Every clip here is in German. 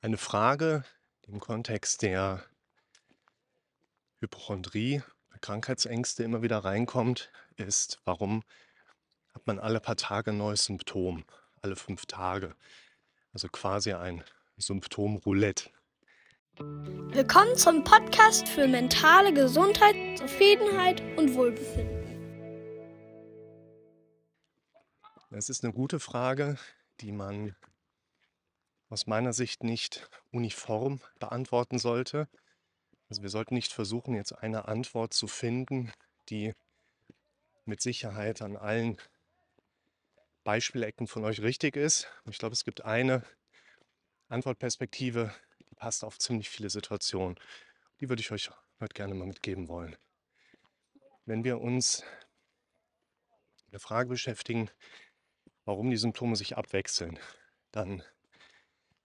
Eine Frage, die im Kontext der Hypochondrie, der Krankheitsängste immer wieder reinkommt, ist, warum hat man alle paar Tage ein neues Symptom? Alle fünf Tage. Also quasi ein Symptomroulette. Willkommen zum Podcast für mentale Gesundheit, Zufriedenheit und Wohlbefinden. Es ist eine gute Frage, die man aus meiner Sicht nicht uniform beantworten sollte. Also wir sollten nicht versuchen, jetzt eine Antwort zu finden, die mit Sicherheit an allen Beispielecken von euch richtig ist. Ich glaube, es gibt eine Antwortperspektive, die passt auf ziemlich viele Situationen. Die würde ich euch heute gerne mal mitgeben wollen. Wenn wir uns mit der Frage beschäftigen, warum die Symptome sich abwechseln, dann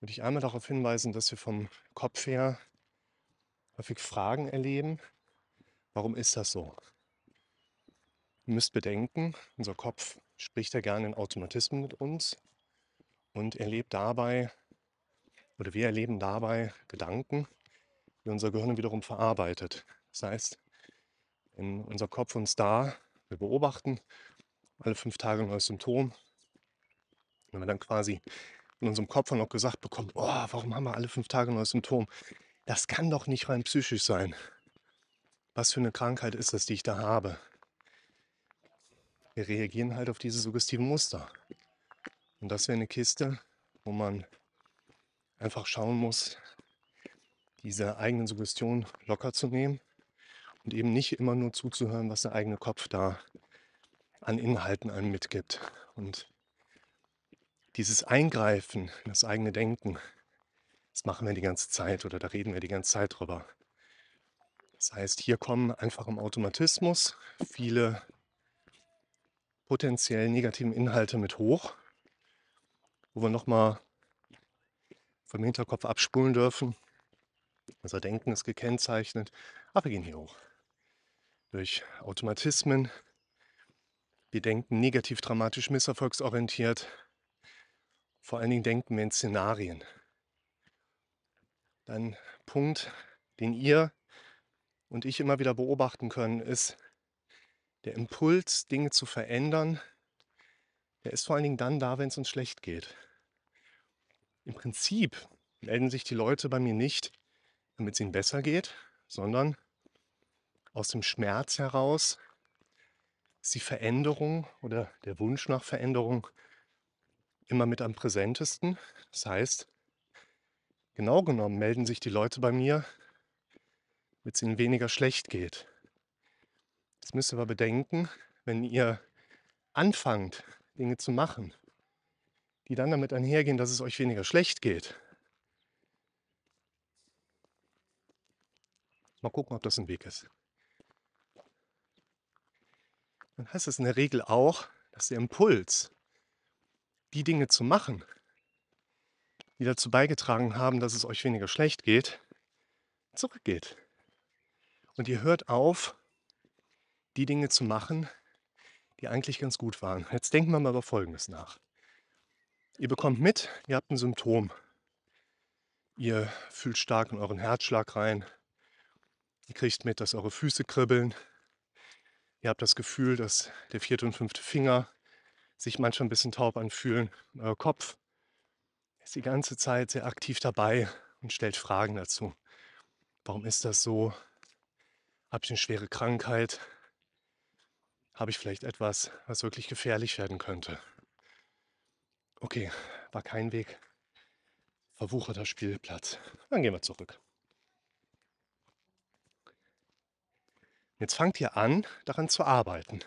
würde ich einmal darauf hinweisen, dass wir vom Kopf her häufig Fragen erleben. Warum ist das so? Ihr müsst bedenken, unser Kopf spricht ja gerne in Automatismen mit uns und erlebt dabei, oder wir erleben dabei Gedanken, die unser Gehirn wiederum verarbeitet. Das heißt, wenn unser Kopf uns da, wir beobachten alle fünf Tage ein neues Symptom, wenn wir dann quasi in unserem Kopf noch gesagt bekommen, oh, warum haben wir alle fünf Tage ein neues Symptom? Das kann doch nicht rein psychisch sein. Was für eine Krankheit ist das, die ich da habe? Wir reagieren halt auf diese suggestiven Muster. Und das wäre eine Kiste, wo man einfach schauen muss, diese eigenen Suggestionen locker zu nehmen und eben nicht immer nur zuzuhören, was der eigene Kopf da an Inhalten einem mitgibt. Und dieses Eingreifen in das eigene Denken, das machen wir die ganze Zeit oder da reden wir die ganze Zeit drüber. Das heißt, hier kommen einfach im Automatismus viele potenziell negativen Inhalte mit hoch, wo wir nochmal vom Hinterkopf abspulen dürfen. Unser Denken ist gekennzeichnet, aber wir gehen hier hoch. Durch Automatismen. Wir denken negativ, dramatisch, misserfolgsorientiert. Vor allen Dingen denken wir in Szenarien. Ein Punkt, den ihr und ich immer wieder beobachten können, ist der Impuls, Dinge zu verändern. Der ist vor allen Dingen dann da, wenn es uns schlecht geht. Im Prinzip melden sich die Leute bei mir nicht, damit es ihnen besser geht, sondern aus dem Schmerz heraus ist die Veränderung oder der Wunsch nach Veränderung immer mit am präsentesten. Das heißt, genau genommen melden sich die Leute bei mir, wenn es ihnen weniger schlecht geht. Jetzt müsst ihr aber bedenken, wenn ihr anfangt, Dinge zu machen, die dann damit einhergehen, dass es euch weniger schlecht geht. Mal gucken, ob das ein Weg ist. Dann heißt es in der Regel auch, dass der Impuls, die Dinge zu machen, die dazu beigetragen haben, dass es euch weniger schlecht geht, zurückgeht. Und ihr hört auf, die Dinge zu machen, die eigentlich ganz gut waren. Jetzt denken wir mal über Folgendes nach. Ihr bekommt mit, ihr habt ein Symptom. Ihr fühlt stark in euren Herzschlag rein. Ihr kriegt mit, dass eure Füße kribbeln. Ihr habt das Gefühl, dass der vierte und fünfte Finger sich manchmal ein bisschen taub anfühlen. Euer Kopf ist die ganze Zeit sehr aktiv dabei und stellt Fragen dazu. Warum ist das so? Habe ich eine schwere Krankheit? Habe ich vielleicht etwas, was wirklich gefährlich werden könnte? Okay, war kein Weg. Verwucherter Spielplatz. Dann gehen wir zurück. Jetzt fangt ihr an, daran zu arbeiten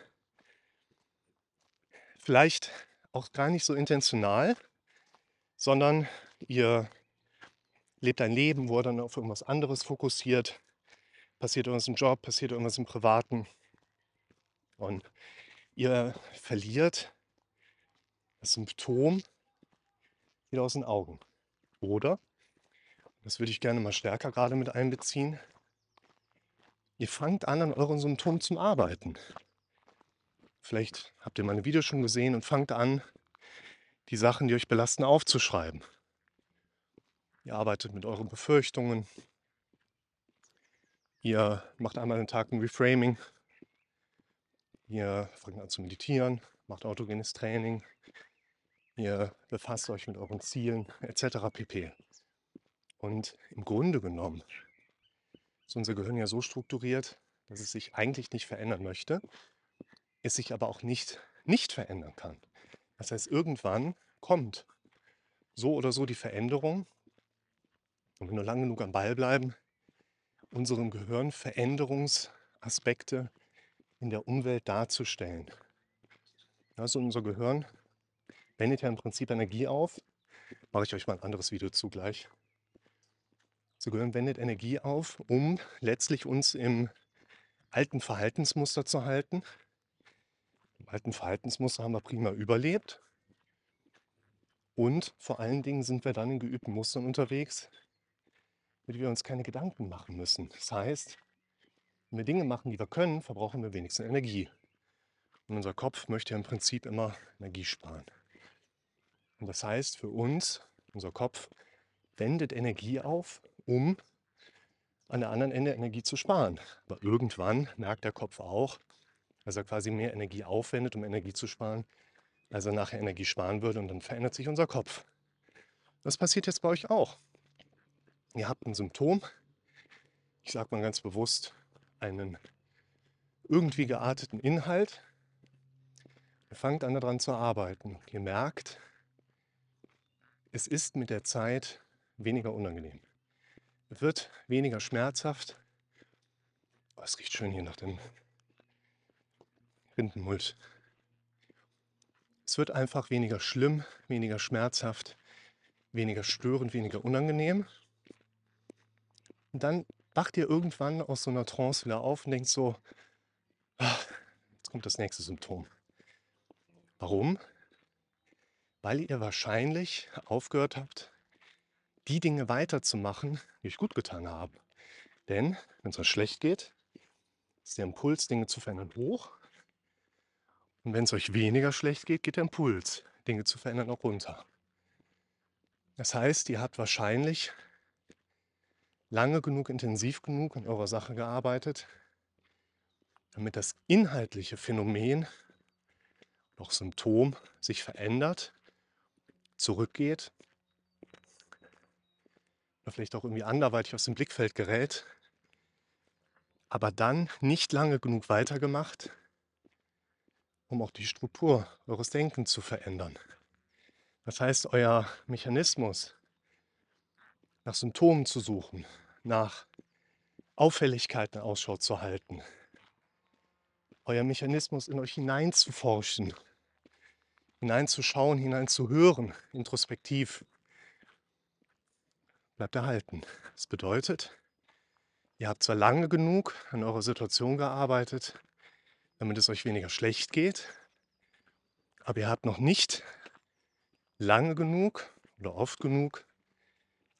vielleicht auch gar nicht so intentional, sondern ihr lebt ein Leben, wo ihr dann auf irgendwas anderes fokussiert. Passiert irgendwas im Job, passiert irgendwas im Privaten. Und ihr verliert das Symptom wieder aus den Augen. Oder, das würde ich gerne mal stärker gerade mit einbeziehen, ihr fangt an, an euren Symptomen zu arbeiten. Vielleicht habt ihr meine Videos schon gesehen und fangt an, die Sachen, die euch belasten, aufzuschreiben. Ihr arbeitet mit euren Befürchtungen. Ihr macht einmal den Tag ein Reframing. Ihr fangt an zu meditieren, macht autogenes Training. Ihr befasst euch mit euren Zielen etc. pp. Und im Grunde genommen ist unser Gehirn ja so strukturiert, dass es sich eigentlich nicht verändern möchte, es sich aber auch nicht nicht verändern kann. Das heißt, irgendwann kommt so oder so die Veränderung. Und wenn wir lange genug am Ball bleiben, unserem Gehirn Veränderungsaspekte in der Umwelt darzustellen. Also unser Gehirn wendet ja im Prinzip Energie auf. Mache ich euch mal ein anderes Video zugleich. Unser Gehirn wendet Energie auf, um letztlich uns im alten Verhaltensmuster zu halten. Alten Verhaltensmuster haben wir prima überlebt. Und vor allen Dingen sind wir dann in geübten Mustern unterwegs, mit denen wir uns keine Gedanken machen müssen. Das heißt, wenn wir Dinge machen, die wir können, verbrauchen wir wenigstens Energie. Und unser Kopf möchte ja im Prinzip immer Energie sparen. Und das heißt für uns, unser Kopf wendet Energie auf, um an der anderen Ende Energie zu sparen. Aber irgendwann merkt der Kopf auch, er quasi mehr Energie aufwendet, um Energie zu sparen, als er nachher Energie sparen würde und dann verändert sich unser Kopf. Das passiert jetzt bei euch auch. Ihr habt ein Symptom, ich sage mal ganz bewusst, einen irgendwie gearteten Inhalt. Ihr fangt an daran zu arbeiten. Ihr merkt, es ist mit der Zeit weniger unangenehm. Es wird weniger schmerzhaft. Oh, es riecht schön hier nach dem Rindenmulch. Es wird einfach weniger schlimm, weniger schmerzhaft, weniger störend, weniger unangenehm. Und dann wacht ihr irgendwann aus so einer Trance wieder auf und denkt so, ah, jetzt kommt das nächste Symptom. Warum? Weil ihr wahrscheinlich aufgehört habt, die Dinge weiterzumachen, die euch gut getan haben. Denn wenn es euch schlecht geht, ist der Impuls, Dinge zu verändern, hoch. Und wenn es euch weniger schlecht geht, geht der Impuls, Dinge zu verändern, auch runter. Das heißt, ihr habt wahrscheinlich lange genug, intensiv genug an eurer Sache gearbeitet, damit das inhaltliche Phänomen, noch Symptom, sich verändert, zurückgeht oder vielleicht auch irgendwie anderweitig aus dem Blickfeld gerät, aber dann nicht lange genug weitergemacht, um auch die Struktur eures Denkens zu verändern. Das heißt, euer Mechanismus, nach Symptomen zu suchen, nach Auffälligkeiten Ausschau zu halten, euer Mechanismus in euch hineinzuforschen, hineinzuschauen, hineinzuhören, introspektiv, bleibt erhalten. Das bedeutet, ihr habt zwar lange genug an eurer Situation gearbeitet, damit es euch weniger schlecht geht. Aber ihr habt noch nicht lange genug oder oft genug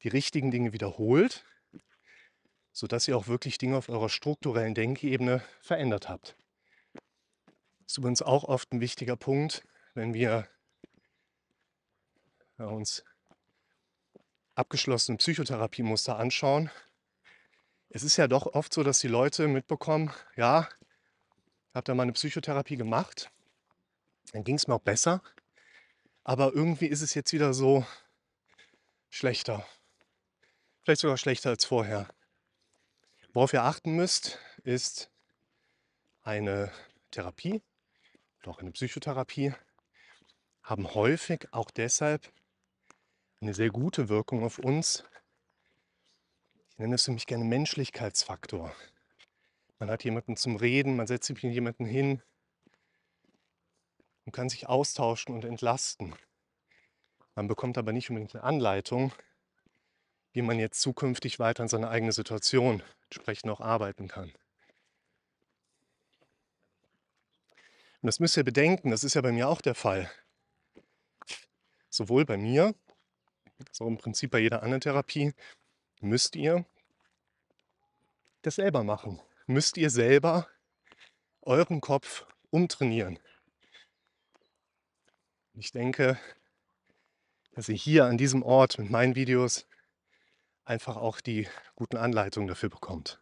die richtigen Dinge wiederholt, sodass ihr auch wirklich Dinge auf eurer strukturellen Denkebene verändert habt. Das ist übrigens auch oft ein wichtiger Punkt, wenn wir uns abgeschlossene Psychotherapiemuster anschauen. Es ist ja doch oft so, dass die Leute mitbekommen, ja, habe da mal eine Psychotherapie gemacht. Dann ging es mir auch besser. Aber irgendwie ist es jetzt wieder so schlechter. Vielleicht sogar schlechter als vorher. Worauf ihr achten müsst, ist eine Therapie oder auch eine Psychotherapie haben häufig auch deshalb eine sehr gute Wirkung auf uns. Ich nenne es für mich gerne Menschlichkeitsfaktor. Man hat jemanden zum Reden, man setzt sich mit jemanden hin und kann sich austauschen und entlasten. Man bekommt aber nicht unbedingt eine Anleitung, wie man jetzt zukünftig weiter an seiner eigenen Situation entsprechend auch arbeiten kann. Und das müsst ihr bedenken, das ist ja bei mir auch der Fall. Sowohl bei mir, auch im Prinzip bei jeder anderen Therapie, müsst ihr das selber machen müsst ihr selber euren Kopf umtrainieren. Ich denke, dass ihr hier an diesem Ort mit meinen Videos einfach auch die guten Anleitungen dafür bekommt.